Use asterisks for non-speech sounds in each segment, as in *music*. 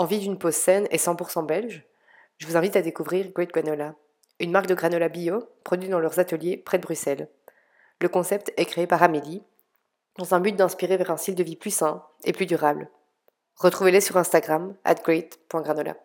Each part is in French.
Envie d'une pause saine et 100% belge Je vous invite à découvrir Great Granola, une marque de granola bio produite dans leurs ateliers près de Bruxelles. Le concept est créé par Amélie, dans un but d'inspirer vers un style de vie plus sain et plus durable. Retrouvez-les sur Instagram, at great.granola.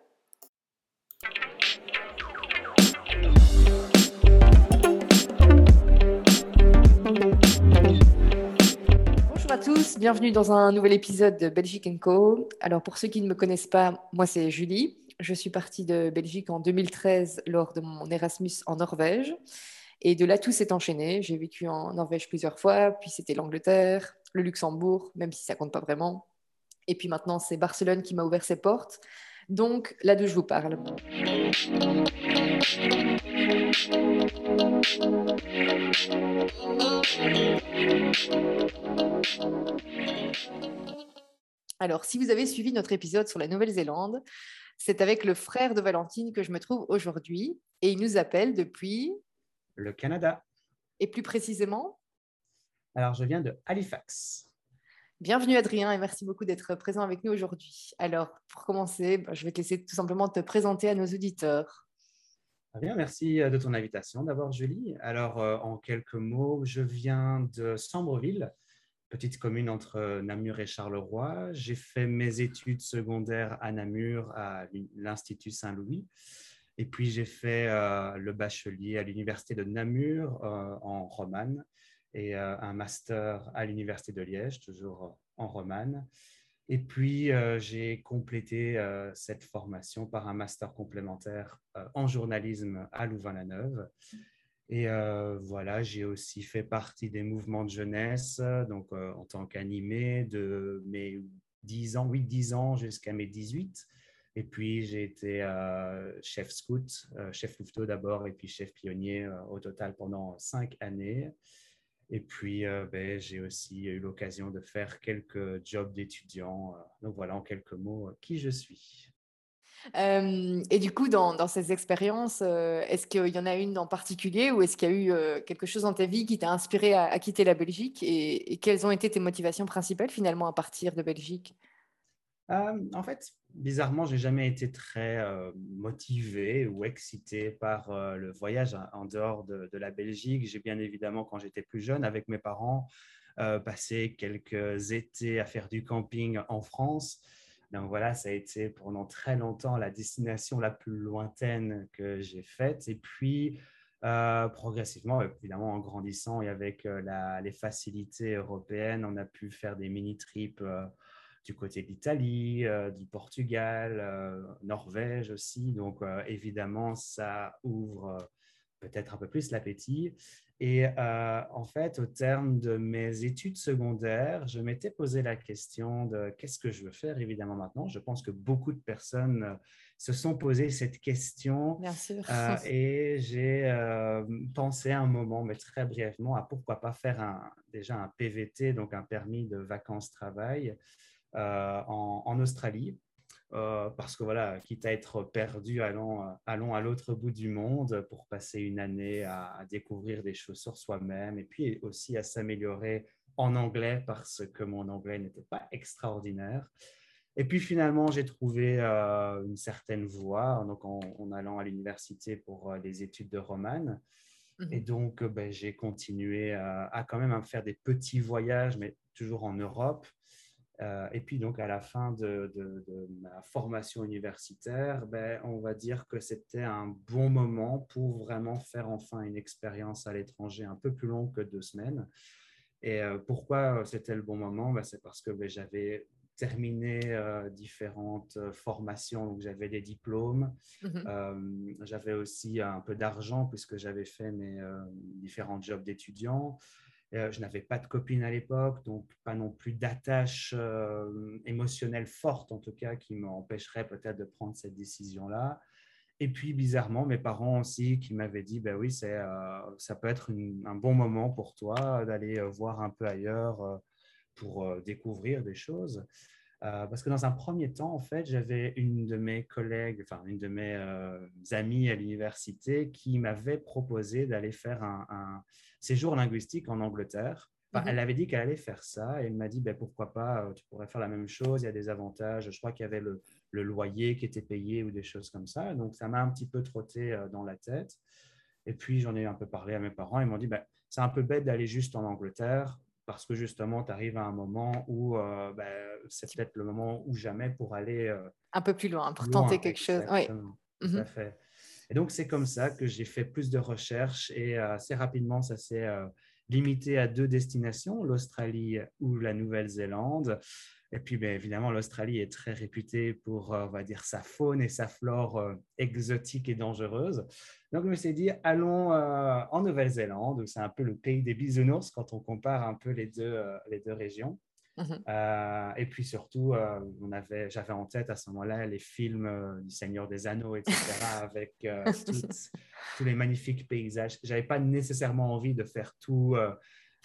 bienvenue dans un nouvel épisode de Belgique Co. Alors pour ceux qui ne me connaissent pas, moi c'est Julie. Je suis partie de Belgique en 2013 lors de mon Erasmus en Norvège. Et de là, tout s'est enchaîné. J'ai vécu en Norvège plusieurs fois, puis c'était l'Angleterre, le Luxembourg, même si ça compte pas vraiment. Et puis maintenant, c'est Barcelone qui m'a ouvert ses portes. Donc, là d'où je vous parle. Alors, si vous avez suivi notre épisode sur la Nouvelle-Zélande, c'est avec le frère de Valentine que je me trouve aujourd'hui et il nous appelle depuis le Canada. Et plus précisément Alors, je viens de Halifax. Bienvenue Adrien et merci beaucoup d'être présent avec nous aujourd'hui. Alors, pour commencer, bah, je vais te laisser tout simplement te présenter à nos auditeurs. Bien, merci euh, de ton invitation d'abord, Julie. Alors, euh, en quelques mots, je viens de Sambreville, petite commune entre Namur et Charleroi. J'ai fait mes études secondaires à Namur, à l'Institut Saint-Louis. Et puis, j'ai fait euh, le bachelier à l'Université de Namur en romane et un master à l'Université de Liège, toujours en romane. Et puis, j'ai complété cette formation par un master complémentaire en journalisme à Louvain-la-Neuve. Et voilà, j'ai aussi fait partie des mouvements de jeunesse, donc en tant qu'animé de mes 10 ans, 8-10 ans jusqu'à mes 18. Et puis, j'ai été chef scout, chef louveteau d'abord, et puis chef pionnier au total pendant cinq années. Et puis, ben, j'ai aussi eu l'occasion de faire quelques jobs d'étudiant. donc voilà, en quelques mots, qui je suis et du coup, dans, ces expériences, est-ce qu'il y en a une en particulier ou est-ce qu'il y a eu quelque chose dans ta vie qui t'a inspiré à, quitter la Belgique et, quelles ont été tes motivations principales finalement à partir de Belgique? En fait, bizarrement, j'ai jamais été très motivé ou excité par le voyage en dehors de, la Belgique. J'ai bien évidemment, quand j'étais plus jeune, avec mes parents, passé quelques étés à faire du camping en France. Donc voilà, ça a été pendant très longtemps la destination la plus lointaine que j'ai faite. Et puis, euh, progressivement, évidemment, en grandissant et avec euh, les facilités européennes, on a pu faire des mini-trips euh, du côté de l'Italie, du Portugal, Norvège aussi. Donc, évidemment, ça ouvre peut-être un peu plus l'appétit. Et euh, en fait, au terme de mes études secondaires, je m'étais posé la question de qu'est-ce que je veux faire évidemment maintenant. Je pense que beaucoup de personnes euh, se sont posé cette question. Bien sûr. Euh, et j'ai pensé un moment, mais très brièvement, à pourquoi pas faire un, déjà un PVT, donc un permis de vacances-travail en, en, Australie. Euh, parce que voilà, quitte à être perdu, allons, euh, allons à l'autre bout du monde pour passer une année à, découvrir des choses sur soi-même et puis aussi à s'améliorer en anglais parce que mon anglais n'était pas extraordinaire. Et puis finalement, j'ai trouvé euh, une certaine voie donc en, allant à l'université pour les études de romane. Mhm. Et donc, ben, j'ai continué à quand même à faire des petits voyages, mais toujours en Europe. Euh, et puis donc à la fin de, ma formation universitaire, ben, on va dire que c'était un bon moment pour vraiment faire enfin une expérience à l'étranger un peu plus longue que deux semaines. Et euh, pourquoi c'était le bon moment? Ben, C'est parce que ben, j'avais terminé euh, différentes formations, donc j'avais des diplômes, mmh j'avais aussi un peu d'argent puisque j'avais fait mes différents jobs d'étudiant. Euh, je n'avais pas de copine à l'époque, donc pas non plus d'attache euh, émotionnelle forte, en tout cas, qui m'empêcherait peut-être de prendre cette décision-là. Et puis, bizarrement, mes parents aussi qui m'avaient dit, ben oui, c'est, euh, ça peut être un bon moment pour toi d'aller voir un peu ailleurs pour découvrir des choses. Parce que dans un premier temps, en fait, j'avais une de mes collègues, enfin une de mes amies à l'université qui m'avait proposé d'aller faire un, séjour linguistique en Angleterre. Mhm. Elle avait dit qu'elle allait faire ça et elle m'a dit ben, pourquoi pas, euh, tu pourrais faire la même chose, il y a des avantages. Je crois qu'il y avait le, le loyer qui était payé ou des choses comme ça. Donc, ça m'a un petit peu trotté dans la tête. Et puis, j'en ai un peu parlé à mes parents. Ils m'ont dit, ben, c'est un peu bête d'aller juste en Angleterre parce que justement, tu arrives à un moment où euh, ben, c'est peut-être le moment ou jamais pour aller... Euh, un peu plus loin, pour tenter quelque chose. Oui. Tout à mhm. fait. Et donc, c'est comme ça que j'ai fait plus de recherches et euh, assez rapidement, ça s'est limité à deux destinations, l'Australie ou la Nouvelle-Zélande. Et puis, bien évidemment, l'Australie est très réputée pour, on va dire, sa faune et sa flore exotiques et dangereuses. Donc, je me suis dit, allons euh, en Nouvelle-Zélande, c'est un peu le pays des bisounours quand on compare un peu les deux, euh, les deux régions. Mhm. Euh, et puis surtout, on avait, j'avais en tête à ce moment-là les films du Seigneur des Anneaux, etc., *laughs* avec tous les magnifiques paysages. Je n'avais pas nécessairement envie de faire tout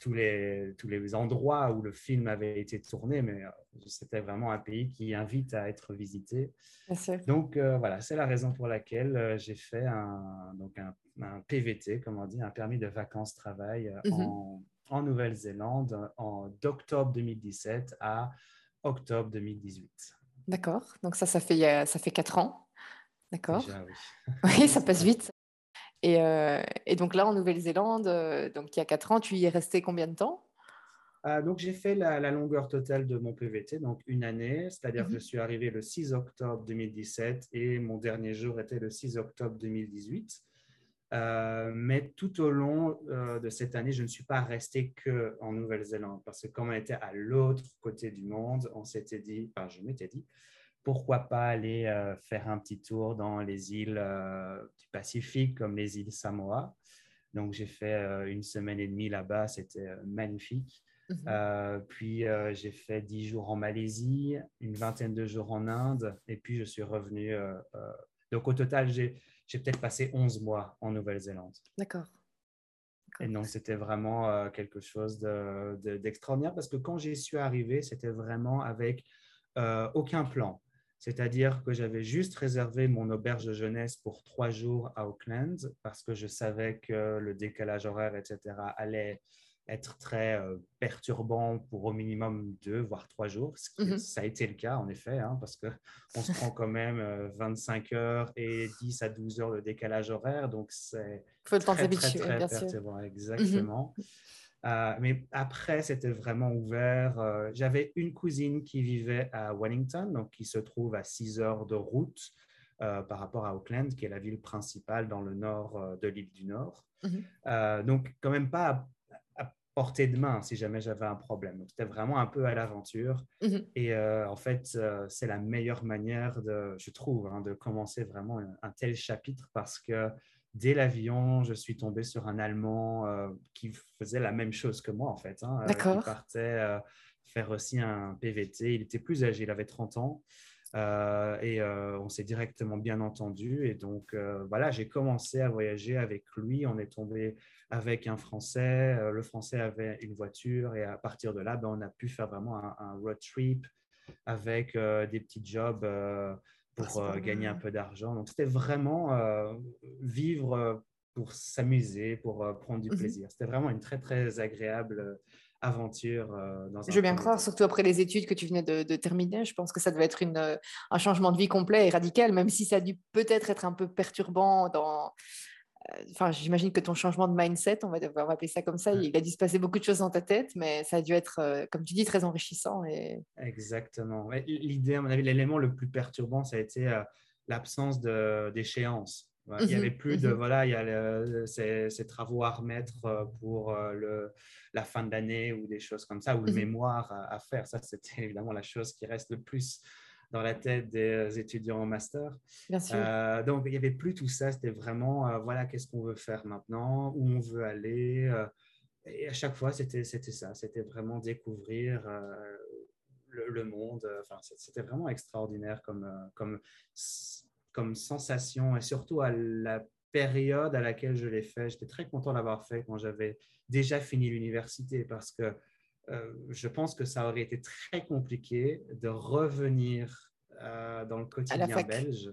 tous les, tous les endroits où le film avait été tourné, mais euh, c'était vraiment un pays qui invite à être visité. Donc euh, voilà, c'est la raison pour laquelle euh, j'ai fait un, donc un, PVT, comme on dit, un permis de vacances-travail mhm. en, en Nouvelle-Zélande en d'octobre 2017 à octobre 2018. D'accord, donc ça, ça fait, ça fait quatre ans. D'accord. Oui. oui, ça passe vite. Euh, et, donc là, en Nouvelle-Zélande, euh, donc il y a quatre ans, tu y es resté combien de temps? Ah, donc, j'ai fait la, longueur totale de mon PVT, donc une année, c'est-à-dire que je mhm. suis arrivé le 6 octobre 2017 et mon dernier jour était le 6 octobre 2018. Euh, mais tout au long de cette année, je ne suis pas resté que en Nouvelle-Zélande parce que comme on était à l'autre côté du monde, on s'était dit, enfin, je m'étais dit, pourquoi pas aller euh, faire un petit tour dans les îles euh, du Pacifique comme les îles Samoa. Donc j'ai fait euh, une semaine et demie là-bas, c'était magnifique. Mhm. puis j'ai fait dix jours en Malaisie, une vingtaine de jours en Inde, et puis je suis revenu. donc au total, j'ai peut-être passé 11 mois en Nouvelle-Zélande. D'accord. Et donc, c'était vraiment quelque chose d'extraordinaire parce que quand j'y suis arrivé, c'était vraiment avec aucun plan. C'est-à-dire que j'avais juste réservé mon auberge de jeunesse pour trois jours à Auckland parce que je savais que le décalage horaire, etc., allait être très euh, perturbant pour au minimum deux, voire trois jours. Mhm. Ça a été le cas, en effet, hein, parce qu'on se prend quand même 25 euh, heures et 10 à 12 heures de décalage horaire. Donc, c'est très, très, très, bien perturbant. Mhm. Exactement. Euh, mais après, c'était vraiment ouvert. Euh, j'avais une cousine qui vivait à Wellington, donc qui se trouve à 6 heures de route euh, par rapport à Auckland, qui est la ville principale dans le nord de l'île du Nord. Mhm. donc, quand même pas à, portée de main si jamais j'avais un problème. C'était vraiment un peu à l'aventure. Mhm. Et en fait, c'est la meilleure manière, de, je trouve, hein, de commencer vraiment un tel chapitre parce que dès l'avion, je suis tombé sur un Allemand euh, qui faisait la même chose que moi, en fait. Hein, euh, il partait euh, faire aussi un PVT. Il était plus âgé, il avait 30 ans. et on s'est directement bien entendu. Et donc, voilà, j'ai commencé à voyager avec lui. On est tombé avec un Français. le Français avait une voiture. Et à partir de là, ben, on a pu faire vraiment un, un road trip avec des petits jobs pour euh, gagner un peu d'argent. Donc, c'était vraiment euh, vivre euh, pour s'amuser, pour prendre du mmh plaisir. C'était vraiment une très, très agréable aventure dans Je veux bien croire, surtout après les études que tu venais de, terminer. Je pense que ça devait être une, un changement de vie complet et radical, même si ça a dû peut-être être un peu perturbant dans, Enfin, j'imagine que ton changement de mindset, on va, devoir appeler ça comme ça, il a dû se passer beaucoup de choses dans ta tête, mais ça a dû être, euh, comme tu dis, très enrichissant. Et... Exactement. L'idée, à mon avis, l'élément le plus perturbant, ça a été euh, l'absence d'échéance. Il n'y mmh avait plus de, mmh voilà, il y a ces, travaux à remettre euh, pour le, la fin de l'année ou des choses comme ça, ou le mmh mémoire à, à faire. Ça, c'était évidemment la chose qui reste le plus dans la tête des étudiants en master. Bien sûr. Euh, donc, il n'y avait plus tout ça. C'était vraiment, euh, voilà, qu'est-ce qu'on veut faire maintenant, où on veut aller? Euh, et à chaque fois, c'était ça. C'était vraiment découvrir le, monde. Enfin, c'était vraiment extraordinaire comme, comme, comme sensation et surtout à la période à laquelle je l'ai fait. J'étais très content d'avoir fait quand j'avais déjà fini l'université parce que euh, je pense que ça aurait été très compliqué de revenir euh, dans le quotidien belge.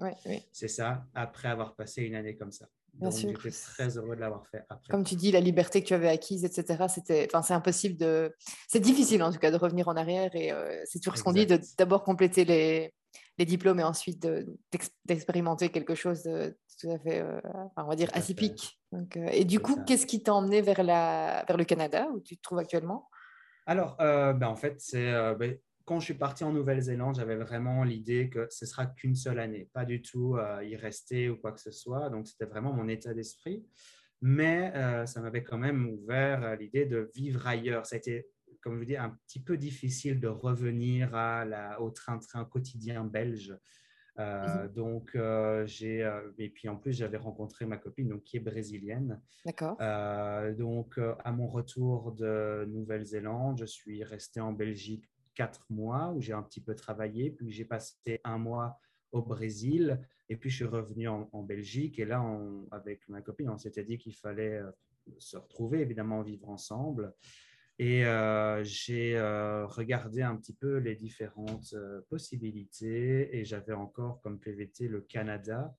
C'est ça, après avoir passé une année comme ça. Bien Donc, j'étais très heureux de l'avoir fait après. Comme tu dis, la liberté que tu avais acquise, etc., c'était, enfin, c'est impossible de, c'est difficile en tout cas de revenir en arrière et euh, c'est toujours ce qu'on dit, de d'abord compléter les, les diplômes et ensuite d'expérimenter quelque chose de tout à fait, on va dire, atypique. Donc, et du coup, qu'est-ce qui t'a emmené vers, la, vers le Canada, où tu te trouves actuellement? Alors, ben, en fait, c'est ben, quand je suis parti en Nouvelle-Zélande, j'avais vraiment l'idée que ce sera qu'une seule année, pas du tout y rester ou quoi que ce soit. Donc, c'était vraiment mon état d'esprit. Mais ça m'avait quand même ouvert l'idée de vivre ailleurs. Ça a été comme je vous dis, un petit peu difficile de revenir au train-train quotidien belge. Euh, mhm. Donc, euh, j'ai. Euh, et puis en plus, j'avais rencontré ma copine donc, qui est brésilienne. D'accord. donc, à mon retour de Nouvelle-Zélande, je suis resté en Belgique quatre mois où j'ai un petit peu travaillé. Puis j'ai passé un mois au Brésil. Et puis, je suis revenu en, en Belgique. Et là, on, avec ma copine, on s'était dit qu'il fallait se retrouver, évidemment, vivre ensemble. Et euh, j'ai euh, regardé un petit peu les différentes euh, possibilités et j'avais encore comme PVT le Canada.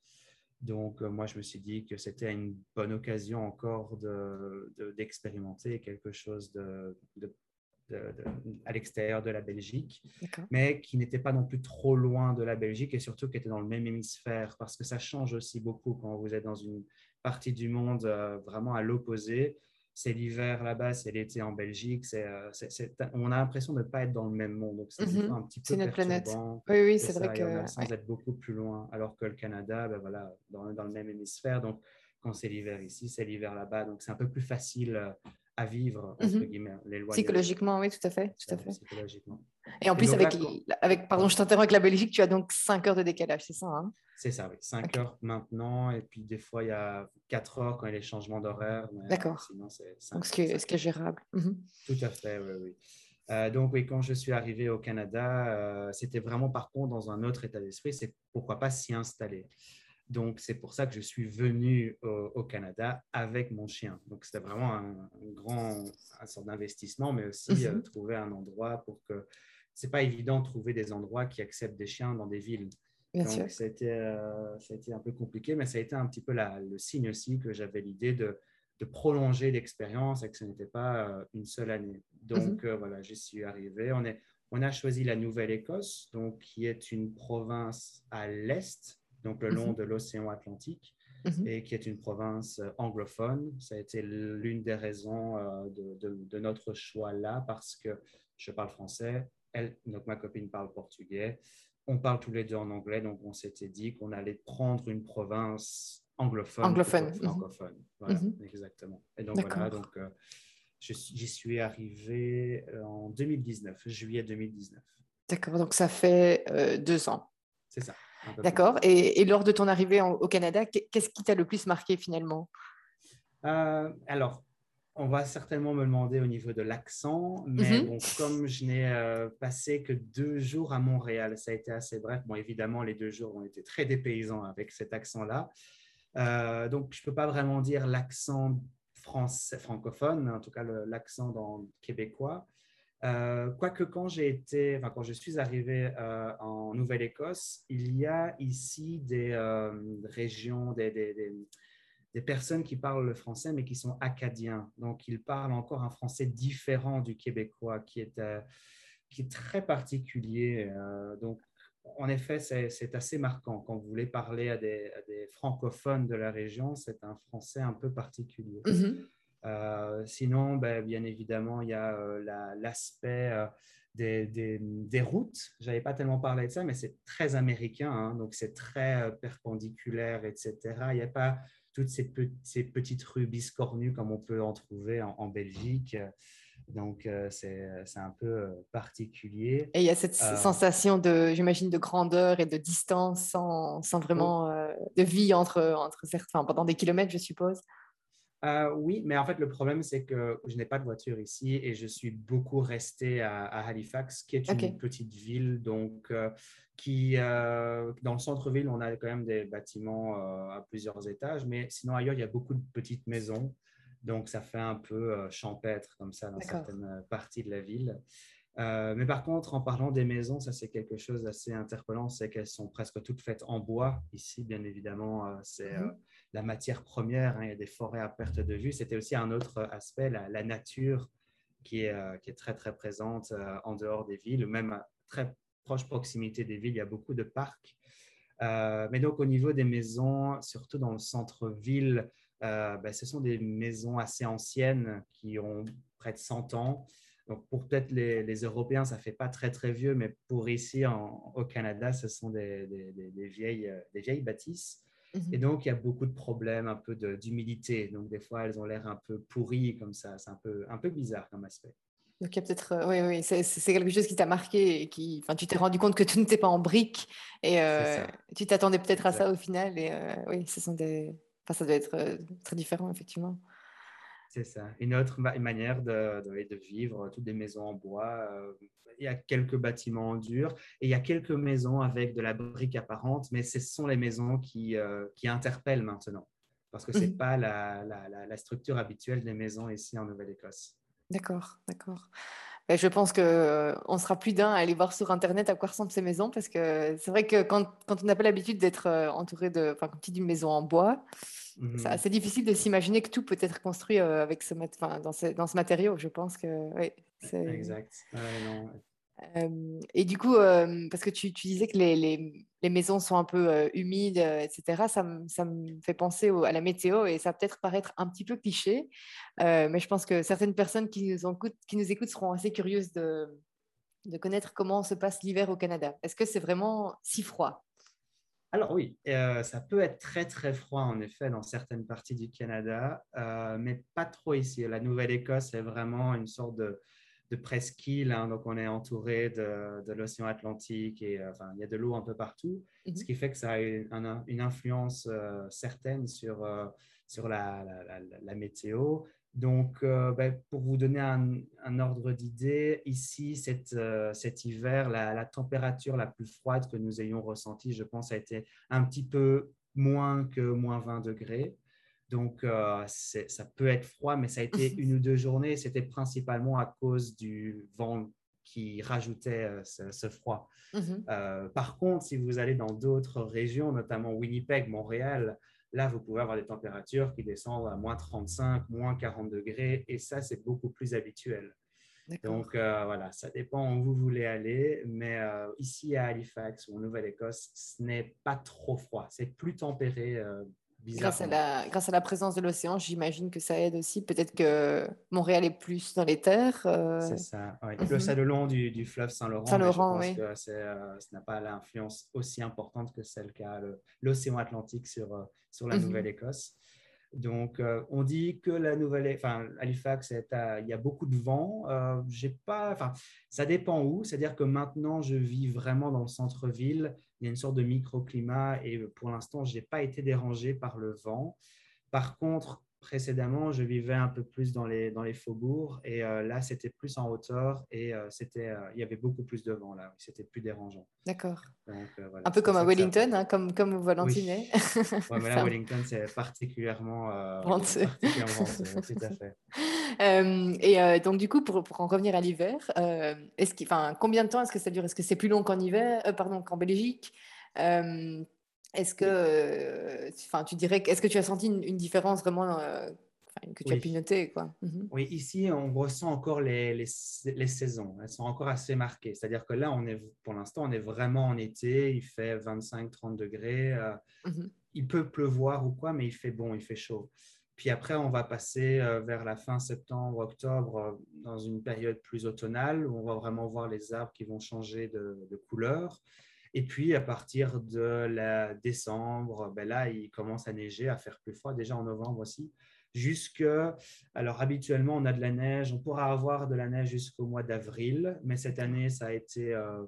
Donc, moi, je me suis dit que c'était une bonne occasion encore d'expérimenter de, quelque chose de, à l'extérieur de la Belgique, mais qui n'était pas non plus trop loin de la Belgique et surtout qui était dans le même hémisphère, parce que ça change aussi beaucoup quand vous êtes dans une partie du monde vraiment à l'opposé c'est l'hiver là-bas, c'est l'été en Belgique. C'est, euh, on a l'impression de ne pas être dans le même monde. Donc, c'est mhm. un petit peu notre planète. Oui, oui, c'est, vrai que. Sans être beaucoup plus loin. Alors que le Canada, ben voilà, dans, dans, le même hémisphère. Donc, quand c'est l'hiver ici, c'est l'hiver là-bas. Donc, c'est un peu plus facile euh, à vivre, entre mhm. guillemets. Psychologiquement, oui, tout à fait. Tout à fait. Psychologiquement. Et en plus, avec, avec, pardon, je t'interromps avec la Belgique, tu as donc 5 heures de décalage, c'est ça hein? C'est ça, oui. 5 heures maintenant, et puis des fois, il y a 4 heures quand il y a les changements d'horaire. D'accord. Sinon, c'est Donc, ce qui, est, est gérable. Mhm. Tout à fait, oui, oui. Euh, donc, oui, quand je suis arrivé au Canada, euh, c'était vraiment par contre dans un autre état d'esprit, c'est pourquoi pas s'y installer. Donc, c'est pour ça que je suis venu au, Canada avec mon chien. Donc, c'était vraiment un, grand un sorte d'investissement, mais aussi euh, mhm. trouver un endroit pour que. C'est pas évident de trouver des endroits qui acceptent des chiens dans des villes. Bien Donc, ça a, été, euh, ça a, été, un peu compliqué, mais ça a été un petit peu la, le signe aussi que j'avais l'idée de, de, prolonger l'expérience et que ce n'était pas euh, une seule année. Donc, mhm. voilà, j'y suis arrivé. On, est, on a choisi la Nouvelle-Écosse, donc qui est une province à l'est donc le long mhm. de l'océan Atlantique, mhm. et qui est une province euh, anglophone. Ça a été l'une des raisons euh, de, notre choix là, parce que je parle français, elle, donc ma copine parle portugais, on parle tous les deux en anglais, donc on s'était dit qu'on allait prendre une province anglophone. Anglophone. Mhm. Francophone. Voilà, exactement. Et donc voilà, donc euh, j'y suis arrivé en 2019, juillet 2019. D'accord, donc ça fait deux ans. C'est ça. D'accord. Et, lors de ton arrivée au Canada, qu'est-ce qui t'a le plus marqué finalement? Euh, Alors, on va certainement me demander au niveau de l'accent, mais mhm. comme je n'ai euh, passé que deux jours à Montréal, ça a été assez bref. Bon, évidemment, les deux jours ont été très dépaysants avec cet accent-là. Euh, donc, je ne peux pas vraiment dire l'accent français, francophone, en tout cas l'accent québécois. Euh, quoique quand j'ai été, enfin, quand je suis arrivé en Nouvelle-Écosse, il y a ici des régions, des, des, des, personnes qui parlent le français, mais qui sont acadiens. Donc, ils parlent encore un français différent du québécois, qui est, qui est très particulier. donc, en effet, c'est assez marquant. Quand vous voulez parler à des, francophones de la région, c'est un français un peu particulier. Mm-hmm. Euh, sinon, ben, bien évidemment, il y a euh, l'aspect euh, des, des, des, routes. Je n'avais pas tellement parlé de ça, mais c'est très américain, hein, donc c'est très perpendiculaire, etc. Il n'y a pas toutes ces, ces, petites rues biscornues comme on peut en trouver en, Belgique. Donc, c'est un peu particulier. Et il y a cette sensation de, j'imagine, de grandeur et de distance sans, sans vraiment de vie entre, entre certains, pendant des kilomètres, je suppose. Euh, oui, mais en fait, le problème, c'est que je n'ai pas de voiture ici et je suis beaucoup resté à, Halifax, qui est une petite ville, donc euh, qui, euh, dans le centre-ville, on a quand même des bâtiments à plusieurs étages, mais sinon, ailleurs, il y a beaucoup de petites maisons, donc ça fait un peu champêtre comme ça dans certaines parties de la ville. Mais par contre, en parlant des maisons, ça c'est quelque chose d'assez interpellant, c'est qu'elles sont presque toutes faites en bois. Ici, bien évidemment, c'est mmh la matière première, hein, il y a des forêts à perte de vue. C'était aussi un autre aspect, la, nature qui est, euh, qui est, très très présente euh, en dehors des villes, même très proche proximité des villes, il y a beaucoup de parcs. mais donc, au niveau des maisons, surtout dans le centre-ville, ben, ce sont des maisons assez anciennes qui ont près de 100 ans. Donc, pour peut-être les, Européens, ça ne fait pas très, très vieux, mais pour ici, au Canada, ce sont des, vieilles, des vieilles bâtisses. Et mhm. donc, il y a beaucoup de problèmes, un peu d'humidité. Donc, des fois, elles ont l'air un peu pourries comme ça. C'est un peu, un peu bizarre comme aspect. Donc, il y a peut-être, euh, oui, oui, c'est quelque chose qui t'a marqué et qui, enfin, tu t'es rendu compte que tout n'était pas en briques et euh, tu t'attendais peut-être à ça au final. Et euh, oui, ce sont des, enfin, ça doit être très différent, effectivement. C'est ça. Une autre manière de, de, vivre, toutes des maisons en bois. Euh, il y a quelques bâtiments en dur et il y a quelques maisons avec de la brique apparente, mais ce sont les maisons qui, euh, qui interpellent maintenant parce que ce n'est mhm. pas la, la, la, structure habituelle des maisons ici en Nouvelle-Écosse. D'accord, d'accord. Ben, je pense qu'on euh, sera plus d'un à aller voir sur Internet à quoi ressemblent ces maisons parce que c'est vrai que quand, quand on n'a pas l'habitude d'être entouré de, enfin, comme tu dis, une maison en bois, c'est assez difficile de s'imaginer que tout peut être construit euh, avec ce, enfin, dans, ce, dans ce matériau. Je pense que oui, c'est exact. Et du coup, parce que tu, disais que les, maisons sont un peu humides, etc., ça, me fait penser à la météo et ça peut-être paraître un petit peu cliché, mais je pense que certaines personnes qui nous, écoutent, seront assez curieuses de, connaître comment se passe l'hiver au Canada. Est-ce que c'est vraiment si froid? Alors oui, ça peut être très très froid en effet dans certaines parties du Canada, mais pas trop ici. La Nouvelle-Écosse est vraiment une sorte de, presqu'île, hein, donc on est entouré de, l'océan Atlantique et euh, enfin, il y a de l'eau un peu partout, ce mhm. qui fait que ça a une, influence certaine sur, sur la, météo. Donc, euh, ben, pour vous donner un, ordre d'idée, ici, euh, cet hiver, la, température la plus froide que nous ayons ressentie, je pense, a été un petit peu moins que moins 20 degrés. Donc, euh, ça peut être froid, mais ça a été une ou deux journées. C'était principalement à cause du vent qui rajoutait ce, froid. Mhm. par contre, si vous allez dans d'autres régions, notamment Winnipeg, Montréal, Là, vous pouvez avoir des températures qui descendent à moins 35, moins 40 degrés, et ça, c'est beaucoup plus habituel. Donc euh, voilà, ça dépend où vous voulez aller, mais euh, ici à Halifax ou en Nouvelle-Écosse, ce n'est pas trop froid, c'est plus tempéré Grâce à, la, grâce à la présence de l'océan, j'imagine que ça aide aussi. Peut-être que Montréal est plus dans les terres. Euh, c'est ça. Mhm. C'est le long du, du fleuve Saint-Laurent. Saint-Laurent, oui. Que euh, ça n'a pas l'influence aussi importante que celle qu'a l'océan Atlantique sur, euh, sur la mhm. Nouvelle-Écosse. Donc, on dit que la nouvelle, enfin, Halifax, il y a beaucoup de vent. j'ai pas, enfin, ça dépend où. C'est-à-dire que maintenant, je vis vraiment dans le centre-ville il y a une sorte de microclimat et pour l'instant, je n'ai pas été dérangé par le vent. Par contre, précédemment, je vivais un peu plus dans les, dans les faubourgs et euh, là, c'était plus en hauteur et euh, c'était, euh, il y avait beaucoup plus de vent là. C'était plus dérangeant. D'accord. un peu comme à Wellington, hein, comme, comme Valentine. Oui. *laughs* ouais, mais là, Wellington, c'est particulièrement, particulièrement *laughs* tout à fait. et donc, du coup, pour, pour en revenir à l'hiver, est-ce combien de temps est-ce que ça dure? Est-ce que c'est plus long qu'en hiver, pardon, qu'en Belgique? Est-ce que, enfin, tu dirais, est-ce que tu as senti une, différence vraiment que tu as pu noter quoi? Mmh Oui, ici, on ressent encore les, les, saisons. Elles sont encore assez marquées. C'est-à-dire que là, on est, pour l'instant, on est vraiment en été. Il fait 25-30 degrés. Mmh il peut pleuvoir ou quoi, mais il fait bon, il fait chaud. Puis après, on va passer vers la fin septembre, octobre, dans une période plus automnale où on va vraiment voir les arbres qui vont changer de, de couleur. Et puis, à partir de la décembre, ben là, il commence à neiger, à faire plus froid, déjà en novembre aussi. Jusque, alors habituellement, on a de la neige, on pourra avoir de la neige jusqu'au mois d'avril, mais cette année, ça a été euh,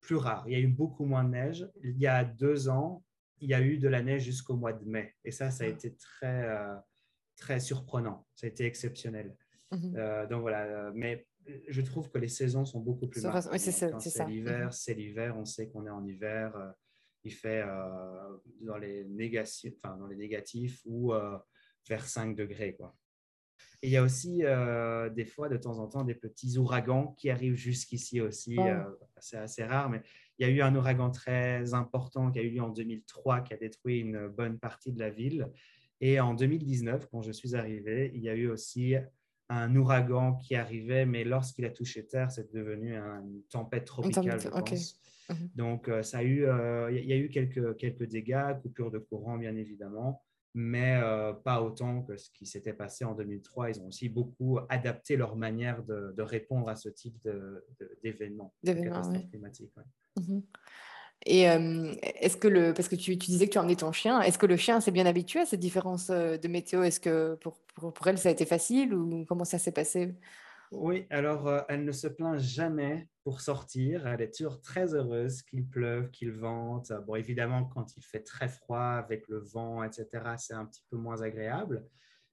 plus rare. Il y a eu beaucoup moins de neige. Il y a deux ans, il y a eu de la neige jusqu'au mois de mai. Et ça, ça a ah. été très, euh, très surprenant. Ça a été exceptionnel. Mmh euh, donc voilà, mais je trouve que les saisons sont beaucoup plus marquées. c'est l'hiver, mhm. c'est l'hiver, on sait qu'on est en hiver, euh, il fait euh, dans, les négatifs, enfin, dans les négatifs ou euh, vers 5 degrés. Quoi. Et il y a aussi des fois, de temps en temps, des petits ouragans qui arrivent jusqu'ici aussi. c'est assez rare, mais il y a eu un ouragan très important qui a eu lieu en 2003 qui a détruit une bonne partie de la ville. Et en 2019, quand je suis arrivé, il y a eu aussi un ouragan qui arrivait, mais lorsqu'il a touché terre, c'est devenu une tempête tropicale, je pense. Mhm. Donc, euh, ça a eu, euh, il y a eu quelques, quelques dégâts, coupures de courant, bien évidemment, mais euh, pas autant que ce qui s'était passé en 2003. Ils ont aussi beaucoup adapté leur manière de, répondre à ce type d'événements, de, climatiques. Et est-ce que le, parce que tu, disais que tu emmenais ton chien, est-ce que le chien s'est bien habitué à cette différence de météo? Est-ce que pour, pour, pour, elle ça a été facile ou comment ça s'est passé? Oui, alors euh, elle ne se plaint jamais pour sortir. Elle est toujours très heureuse qu'il pleuve, qu'il vente. Bon, évidemment, quand il fait très froid avec le vent, etc., c'est un petit peu moins agréable.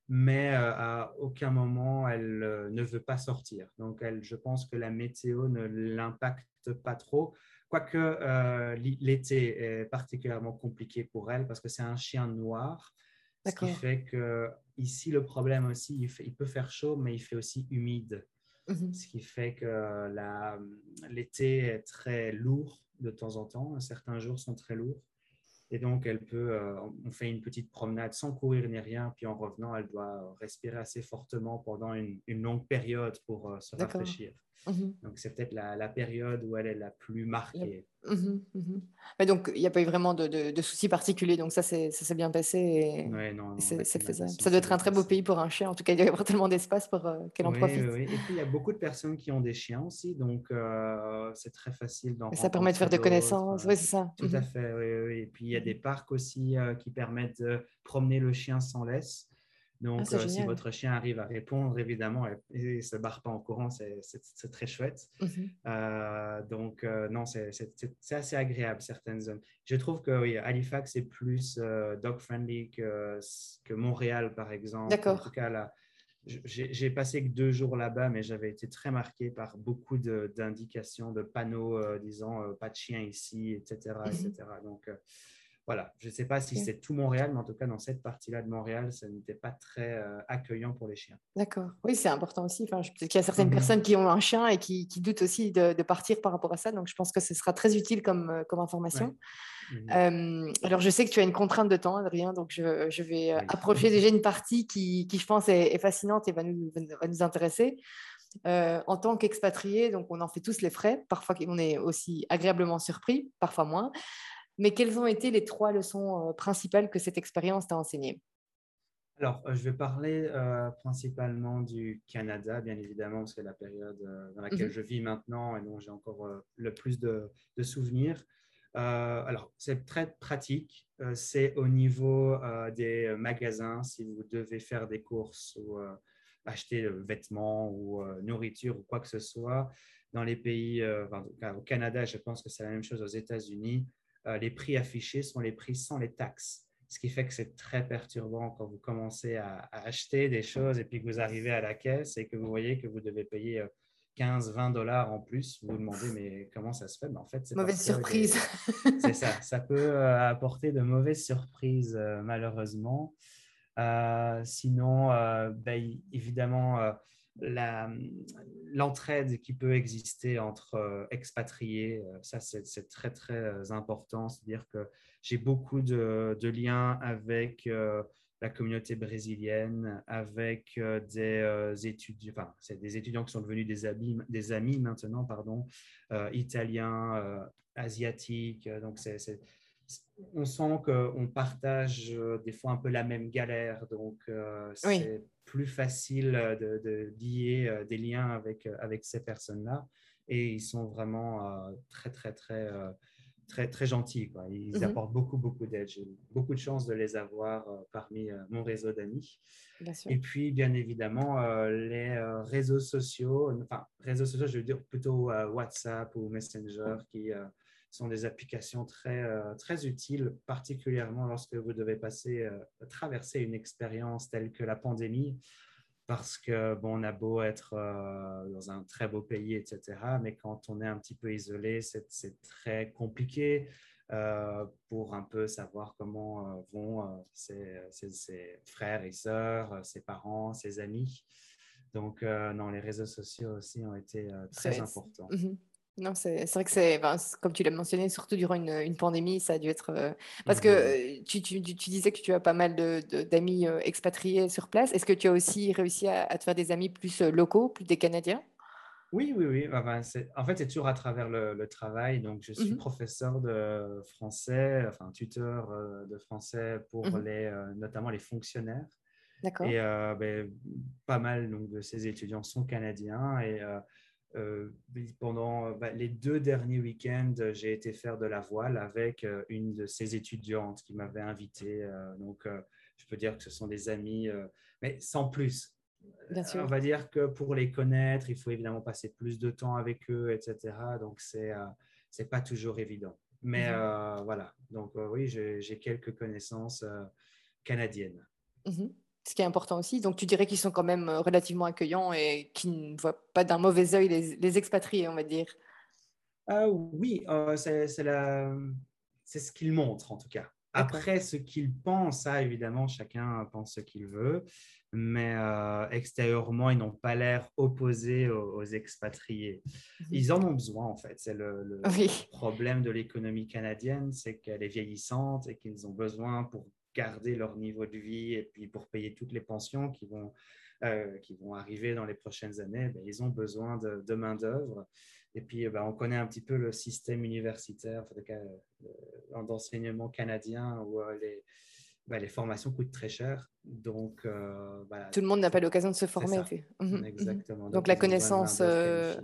Mais euh, à aucun moment, elle euh, ne veut pas sortir. Donc, elle, je pense que la météo ne l'impacte pas trop. Quoique l'été est particulièrement compliqué pour elle parce que c'est un chien noir. Ce qui fait que ici, le problème aussi, il, il, peut faire chaud, mais il fait aussi humide. Mhm. Ce qui fait que l'été est très lourd de temps en temps. Certains jours sont très lourds. Et donc, elle peut, euh, on fait une petite promenade sans courir ni rien, puis en revenant, elle doit respirer assez fortement pendant une, longue période pour euh, se rafraîchir. Mhm. Donc, c'est peut-être la, période où elle est la plus marquée. Mhm, mhm. Mais donc, il n'y a pas eu vraiment de, de, soucis particuliers. Donc, ça, ça s'est bien passé. Et, non, c'est faisable. Ça doit être un très beau pays pour un chien. En tout cas, il y a tellement d'espace pour euh, qu'elle en profite. Oui. Et puis, il y a beaucoup de personnes qui ont des chiens aussi. Donc, euh, c'est très facile d'en Ça permet de faire des connaissances. Oui, c'est ça. Tout à fait. Oui, Et puis, il y a des parcs aussi euh, qui permettent de promener le chien sans laisse. Donc, ah, euh, si votre chien arrive à répondre, évidemment, et ne se barre pas en courant, c'est très chouette. Mhm. Euh, donc, euh, non, c'est assez agréable, certaines zones. Je trouve que oui, Halifax est plus dog-friendly que, que, Montréal, par exemple. D'accord. En tout cas, là, j'ai passé que deux jours là-bas, mais j'avais été très marqué par beaucoup d'indications, de, panneaux disant pas de chien ici, etc. etc. Mhm. Donc, voilà, je ne sais pas si c'est tout Montréal, mais en tout cas, dans cette partie-là de Montréal, ça n'était pas très euh, accueillant pour les chiens. D'accord. Oui, c'est important aussi. Enfin, Peut-être qu'il y a certaines mhm. personnes qui ont un chien et qui, doutent aussi de, partir par rapport à ça. Donc, je pense que ce sera très utile comme, euh, comme information. Mhm. Euh, alors, je sais que tu as une contrainte de temps, Adrien, donc je, vais approcher déjà une partie qui, je pense, est, fascinante et va nous, va nous intéresser. en tant qu'expatrié, donc on en fait tous les frais. Parfois, on est aussi agréablement surpris, parfois moins. Mais quelles ont été les trois leçons euh, principales que cette expérience t'a enseignées? Alors, euh, je vais parler euh, principalement du Canada, bien évidemment, c'est la période dans laquelle mhm. je vis maintenant et dont j'ai encore le plus de, souvenirs. alors, c'est très pratique. c'est au niveau des magasins, si vous devez faire des courses ou acheter vêtements ou nourriture ou quoi que ce soit. Dans les pays, au Canada, je pense que c'est la même chose aux États-Unis. Euh, les prix affichés sont les prix sans les taxes. Ce qui fait que c'est très perturbant quand vous commencez à, acheter des choses et puis que vous arrivez à la caisse et que vous voyez que vous devez payer 15, euh, 20 dollars en plus. Vous vous demandez, mais comment ça se fait? Mais en fait, c'est Mauvaise surprise. *laughs* c'est ça. Ça peut euh, apporter de mauvaises surprises, malheureusement. sinon, ben, évidemment, l'entraide qui peut exister entre euh, expatriés, euh, ça c'est très très euh, important. C'est-à-dire que j'ai beaucoup de, liens avec la communauté brésilienne, avec des étudiants, enfin c'est des étudiants qui sont devenus des amis, des amis maintenant, pardon, italiens, asiatiques. Donc c'est on sent qu'on partage des fois un peu la même galère, donc c'est plus facile de, de, lier euh, des liens avec, euh, avec ces personnes-là. Et ils sont vraiment euh, très, très, très, très, très gentils. Quoi. Ils mhm. apportent beaucoup, beaucoup d'aide. J'ai beaucoup de chance de les avoir parmi mon réseau d'amis. Et puis, bien évidemment, les réseaux sociaux, enfin, réseaux sociaux, je veux dire plutôt WhatsApp ou Messenger qui sont des applications très, euh, très utiles, particulièrement lorsque vous devez passer, euh, traverser une expérience telle que la pandémie, parce que, bon, on a beau être euh, dans un très beau pays, etc., mais quand on est un petit peu isolé, c'est très compliqué pour un peu savoir comment vont ses, ses, frères et sœurs, ses parents, ses amis. Donc, non, les réseaux sociaux aussi ont été très importants. *laughs* Mhm. Non, c'est vrai que c'est, ben, comme tu l'as mentionné, surtout durant une, une, pandémie, ça a dû être... Euh, parce que Mhm. euh, tu, tu, tu, disais que tu as pas mal d'amis de, euh, expatriés sur place. Est-ce que tu as aussi réussi à, à, te faire des amis plus locaux, plus des Canadiens? Oui, oui, oui. Enfin, en fait, c'est toujours à travers le, le, travail. Donc, je suis mmh professeur de français, enfin tuteur de français pour mmh les, notamment les fonctionnaires. D'accord. Et euh, ben, pas mal donc, de ces étudiants sont canadiens. Et euh, pendant bah, les deux derniers week-ends, j'ai été faire de la voile avec une de ces étudiantes qui m'avait invité. donc, je peux dire que ce sont des amis, mais sans plus. Bien sûr. On va dire que pour les connaître, il faut évidemment passer plus de temps avec eux, etc. Donc, c'est n'est pas toujours évident. Mais mmh voilà, donc oui, j'ai quelques connaissances canadiennes. Mmh ce qui est important aussi. Donc, tu dirais qu'ils sont quand même euh, relativement accueillants et qui ne voient pas d'un mauvais œil les, les, expatriés, on va dire. Euh, oui, euh, c'est ce qu'ils montrent en tout cas. Après, ce qu'ils pensent, évidemment, chacun pense ce qu'il veut, mais euh, extérieurement, ils n'ont pas l'air opposés aux, expatriés. Mhm. Ils en ont besoin, en fait. C'est le, le oui. problème de l'économie canadienne, c'est qu'elle est vieillissante et qu'ils ont besoin pour garder leur niveau de vie et puis pour payer toutes les pensions qui vont, euh, qui vont arriver dans les prochaines années, ben, ils ont besoin de, main-d'œuvre. Et puis, ben, on connaît un petit peu le système universitaire, en tout cas, euh, d'enseignement canadien où euh, les, ben, les formations coûtent très cher. Donc, euh, tout le monde n'a pas l'occasion de se former. Mhm, mhm. Exactement. Donc, Donc la connaissance, euh,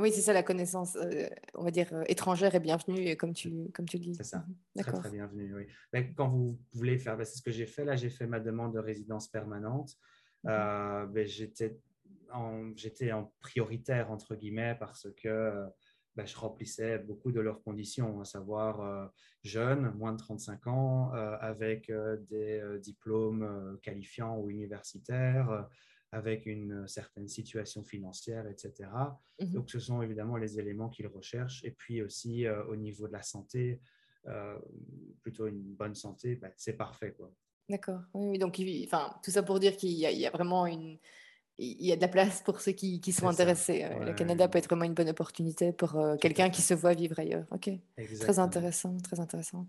oui, c'est ça, la connaissance, euh, on va dire, étrangère est bienvenue, comme tu, comme tu le dis. C'est ça. Mhm. Très, très bienvenue, oui. Quand vous voulez faire, ben, c'est ce que j'ai fait. Là, j'ai fait ma demande de résidence permanente. Ben, j'étais en, j'étais en prioritaire, entre guillemets, parce que ben, je remplissais beaucoup de leurs conditions, à savoir euh, jeune, moins de 35 ans, euh, avec euh, des diplômes qualifiants ou universitaires, avec une certaine situation financière, etc. Mhm. Donc, ce sont évidemment les éléments qu'ils recherchent. Et puis aussi, au niveau de la santé, plutôt une bonne santé, ben, c'est parfait. D'accord. Oui, donc enfin, tout ça pour dire qu'il y, y, a vraiment une, il y a de la place pour ceux qui, qui sont intéressés. Euh, le Canada peut être vraiment une bonne opportunité pour euh, quelqu'un qui se voit vivre ailleurs. Ok, très intéressant, très intéressant.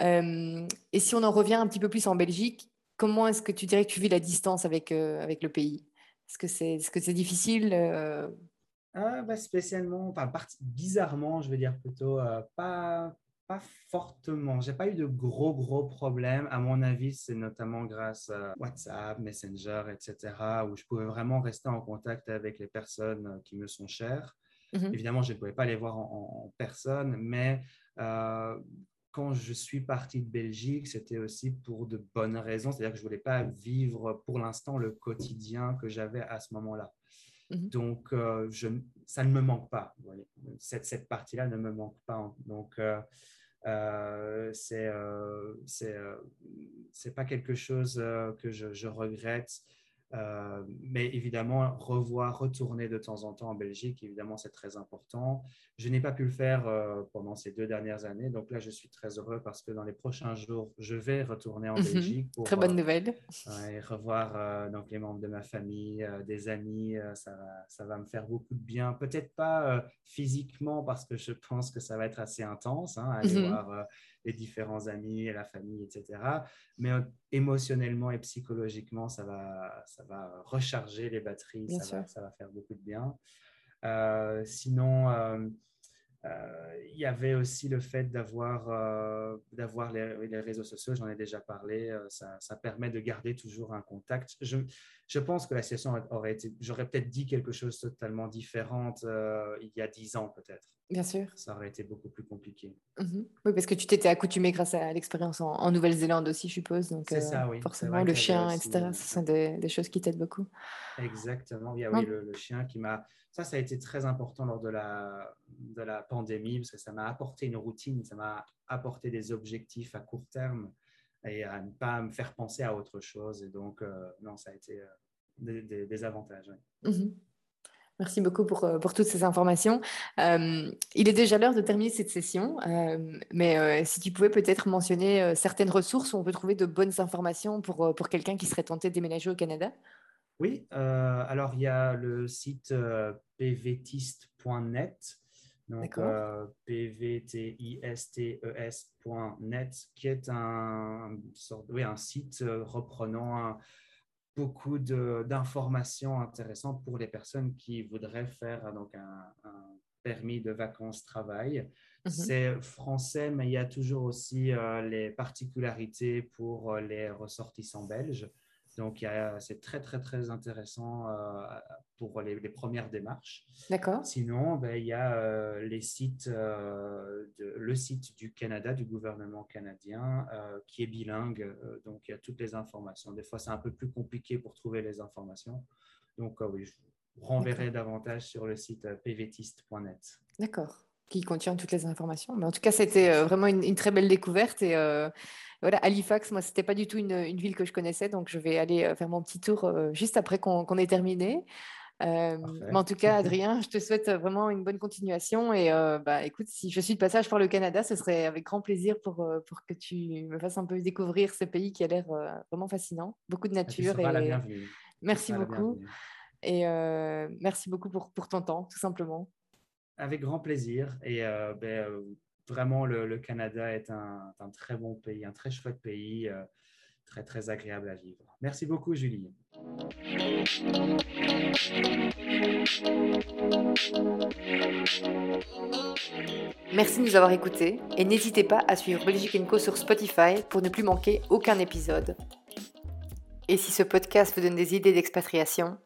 Euh, et si on en revient un petit peu plus en Belgique, comment est-ce que tu dirais que tu vis la distance avec, avec le pays? Est-ce que c'est est -ce c'est difficile ah, bah, Spécialement, enfin, bizarrement, je veux dire plutôt, pas, pas fortement. J'ai pas eu de gros, gros problèmes. À mon avis, c'est notamment grâce à WhatsApp, Messenger, etc., où je pouvais vraiment rester en contact avec les personnes qui me sont chères. Mhm. Évidemment, je ne pouvais pas les voir en, personne, mais euh, quand je suis parti de Belgique, c'était aussi pour de bonnes raisons. C'est-à-dire que je ne voulais pas vivre pour l'instant le quotidien que j'avais à ce moment-là. Mhm. Donc, euh, je, ça ne me manque pas. Cette, cette partie-là ne me manque pas. Donc, euh, euh, euh, euh, c'est pas quelque chose que je regrette. Mais évidemment, revoir, retourner de temps en temps en Belgique, évidemment, c'est très important. Je n'ai pas pu le faire euh, pendant ces deux dernières années. Donc là, je suis très heureux parce que dans les prochains jours, je vais retourner en mhm. Belgique pour très bonne euh, nouvelle. revoir euh, donc les membres de ma famille, des amis. ça, va, ça va me faire beaucoup de bien. Peut-être pas physiquement parce que je pense que ça va être assez intense, hein, aller mhm. voir les différents amis, la famille, etc. Mais émotionnellement et psychologiquement, ça va, ça va recharger les batteries. Ça va, ça va, faire beaucoup de bien. Euh, sinon, euh, euh, il y avait aussi le fait d'avoir d'avoir les, les, réseaux sociaux, j'en ai déjà parlé, ça, ça, permet de garder toujours un contact. Je, je pense que la situation aurait été, j'aurais peut-être dit quelque chose totalement différent il y a dix ans peut-être. Bien sûr. Ça aurait été beaucoup plus compliqué. Mhm. Oui, parce que tu t'étais accoutumé grâce à l'expérience en, Nouvelle-Zélande aussi, je suppose. C'est ça, oui. Forcément, le chien, etc. Ce sont des, des choses qui t'aident beaucoup. Exactement. Il y a, oui, le, le, chien qui m'a ça, ça a été très important lors de la, de la pandémie parce que ça m'a apporté une routine, ça m'a apporté des objectifs à court terme et à ne pas me faire penser à autre chose. Et donc, euh, non, ça a été euh, des, des, avantages. Mhm. Merci beaucoup pour, euh, pour, toutes ces informations. il est déjà l'heure de terminer cette session, mais si tu pouvais peut-être mentionner certaines ressources où on peut trouver de bonnes informations pour, pour quelqu'un qui serait tenté de déménager au Canada. Oui, alors il y a le site pvtiste.net Donc, pvtistes.net, qui est un, oui, un site reprenant beaucoup d'informations intéressantes pour les personnes qui voudraient faire donc, un, un permis de vacances-travail. Mhm. C'est français, mais il y a toujours aussi euh, les particularités pour euh, les ressortissants belges. Donc, c'est très, très, très intéressant euh, pour les, premières démarches. D'accord. Sinon, ben, il y a les sites, de, le site du Canada, du gouvernement canadien, qui est bilingue. donc, il y a toutes les informations. Des fois, c'est un peu plus compliqué pour trouver les informations. Donc, oui, je vous renverrai davantage sur le site pvtiste.net. D'accord qui contient toutes les informations. Mais en tout cas, c'était euh, vraiment une, très belle découverte. Et euh, voilà, Halifax, moi, c'était pas du tout une, ville que je connaissais, donc je vais aller euh, faire mon petit tour juste après qu'on ait terminé. mais en tout cas, Adrien, je te souhaite vraiment une bonne continuation. Et bah, écoute, si je suis de passage par le Canada, ce serait avec grand plaisir pour, pour que tu me fasses un peu découvrir ce pays qui a l'air vraiment fascinant. Beaucoup de nature. Et... Merci beaucoup. Et merci beaucoup pour, pour ton temps, tout simplement. Avec grand plaisir. Et euh, ben, euh, vraiment, le, Canada est un, très bon pays, un très chouette pays, euh, très, très agréable à vivre. Merci beaucoup, Julie. Merci de nous avoir écoutés et n'hésitez pas à suivre Belgique Co sur Spotify pour ne plus manquer aucun épisode. Et si ce podcast vous donne des idées d'expatriation,